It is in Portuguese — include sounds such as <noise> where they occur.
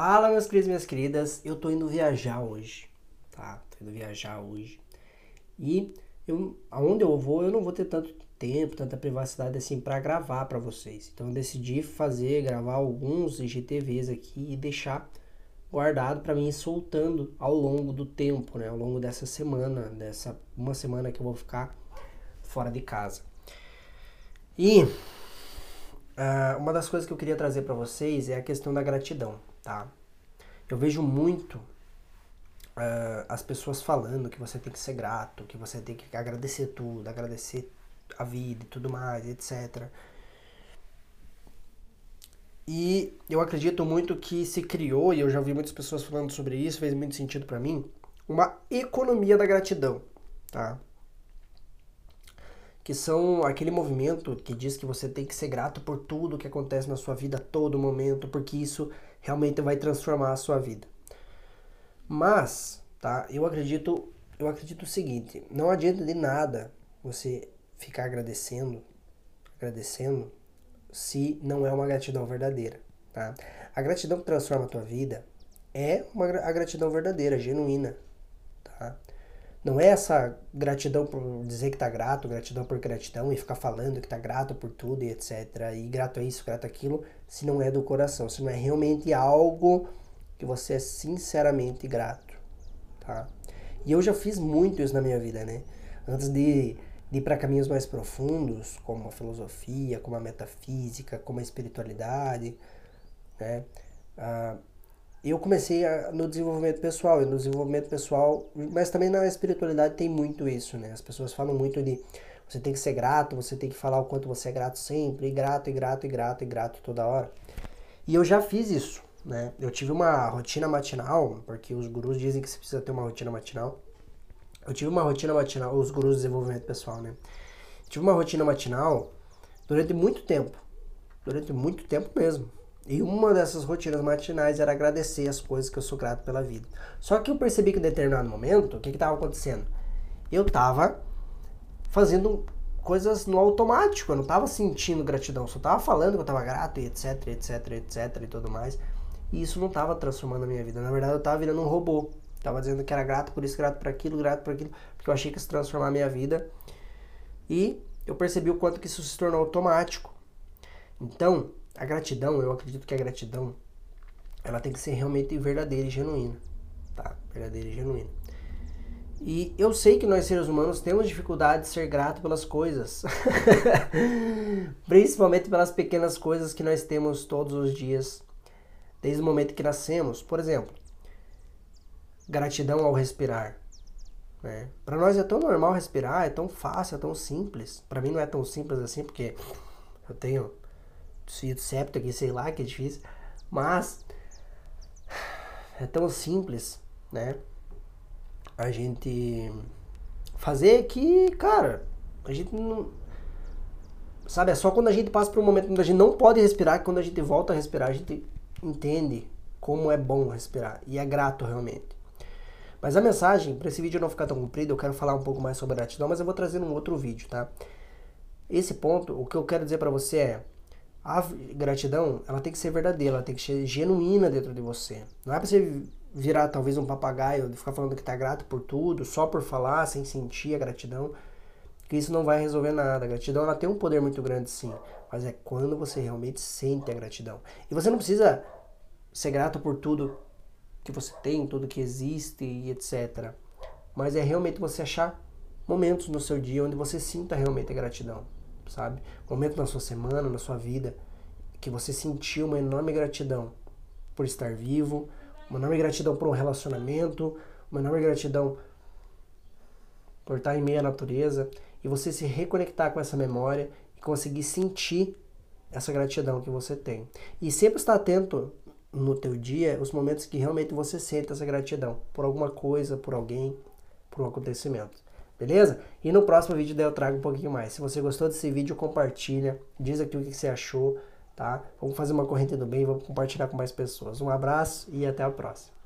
Fala, meus queridos minhas queridas. Eu tô indo viajar hoje, tá? Tô indo viajar hoje. E eu, aonde eu vou, eu não vou ter tanto tempo, tanta privacidade assim para gravar para vocês. Então eu decidi fazer, gravar alguns IGTVs aqui e deixar guardado para mim soltando ao longo do tempo, né? Ao longo dessa semana, dessa uma semana que eu vou ficar fora de casa. E uh, uma das coisas que eu queria trazer para vocês é a questão da gratidão, tá? Eu vejo muito uh, as pessoas falando que você tem que ser grato, que você tem que agradecer tudo, agradecer a vida e tudo mais, etc. E eu acredito muito que se criou, e eu já ouvi muitas pessoas falando sobre isso, fez muito sentido para mim, uma economia da gratidão, tá? Que são aquele movimento que diz que você tem que ser grato por tudo que acontece na sua vida a todo momento, porque isso realmente vai transformar a sua vida. Mas, tá, eu acredito, eu acredito o seguinte, não adianta de nada você ficar agradecendo, agradecendo, se não é uma gratidão verdadeira, tá? A gratidão que transforma a tua vida é uma a gratidão verdadeira, genuína, tá? Não é essa gratidão por dizer que tá grato, gratidão por gratidão e ficar falando que tá grato por tudo e etc. E grato a isso, grato a aquilo, se não é do coração, se não é realmente algo que você é sinceramente grato, tá? E eu já fiz muito isso na minha vida, né? Antes de, de ir para caminhos mais profundos, como a filosofia, como a metafísica, como a espiritualidade, né? Ah, eu comecei a, no desenvolvimento pessoal, e no desenvolvimento pessoal, mas também na espiritualidade tem muito isso, né? As pessoas falam muito de você tem que ser grato, você tem que falar o quanto você é grato sempre, e grato, e grato, e grato, e grato toda hora. E eu já fiz isso, né? Eu tive uma rotina matinal, porque os gurus dizem que você precisa ter uma rotina matinal. Eu tive uma rotina matinal, os gurus de desenvolvimento pessoal, né? Tive uma rotina matinal durante muito tempo. Durante muito tempo mesmo. E uma dessas rotinas matinais era agradecer as coisas que eu sou grato pela vida. Só que eu percebi que em determinado momento, o que estava acontecendo? Eu estava fazendo coisas no automático, eu não estava sentindo gratidão, só estava falando que eu estava grato e etc, etc, etc e tudo mais. E isso não estava transformando a minha vida. Na verdade, eu estava virando um robô. Tava dizendo que era grato por isso, grato por aquilo, grato por aquilo, porque eu achei que isso transformar a minha vida. E eu percebi o quanto que isso se tornou automático. Então, a gratidão, eu acredito que a gratidão, ela tem que ser realmente verdadeira e genuína, tá? Verdadeira e genuína. E eu sei que nós seres humanos temos dificuldade de ser grato pelas coisas. <laughs> Principalmente pelas pequenas coisas que nós temos todos os dias, desde o momento que nascemos. Por exemplo, gratidão ao respirar. Né? Para nós é tão normal respirar, é tão fácil, é tão simples. Para mim não é tão simples assim, porque eu tenho septo aqui, sei lá, que é difícil. Mas é tão simples, né? A gente fazer que, cara, a gente não. Sabe, é só quando a gente passa por um momento onde a gente não pode respirar, que quando a gente volta a respirar, a gente entende como é bom respirar. E é grato realmente. Mas a mensagem, para esse vídeo não ficar tão comprido, eu quero falar um pouco mais sobre gratidão, mas eu vou trazer num outro vídeo, tá? Esse ponto, o que eu quero dizer para você é, a gratidão, ela tem que ser verdadeira, ela tem que ser genuína dentro de você. Não é para você virar talvez um papagaio, ficar falando que tá grato por tudo, só por falar, sem sentir a gratidão, que isso não vai resolver nada. A gratidão ela tem um poder muito grande sim, mas é quando você realmente sente a gratidão. E você não precisa ser grato por tudo que você tem, tudo que existe e etc. Mas é realmente você achar momentos no seu dia onde você sinta realmente a gratidão sabe? Momento na sua semana, na sua vida, que você sentiu uma enorme gratidão por estar vivo, uma enorme gratidão por um relacionamento, uma enorme gratidão por estar em meio à natureza, e você se reconectar com essa memória e conseguir sentir essa gratidão que você tem. E sempre estar atento no teu dia os momentos que realmente você sente essa gratidão por alguma coisa, por alguém, por um acontecimento. Beleza? E no próximo vídeo daí eu trago um pouquinho mais. Se você gostou desse vídeo, compartilha. Diz aqui o que você achou, tá? Vamos fazer uma corrente do bem, vamos compartilhar com mais pessoas. Um abraço e até a próxima.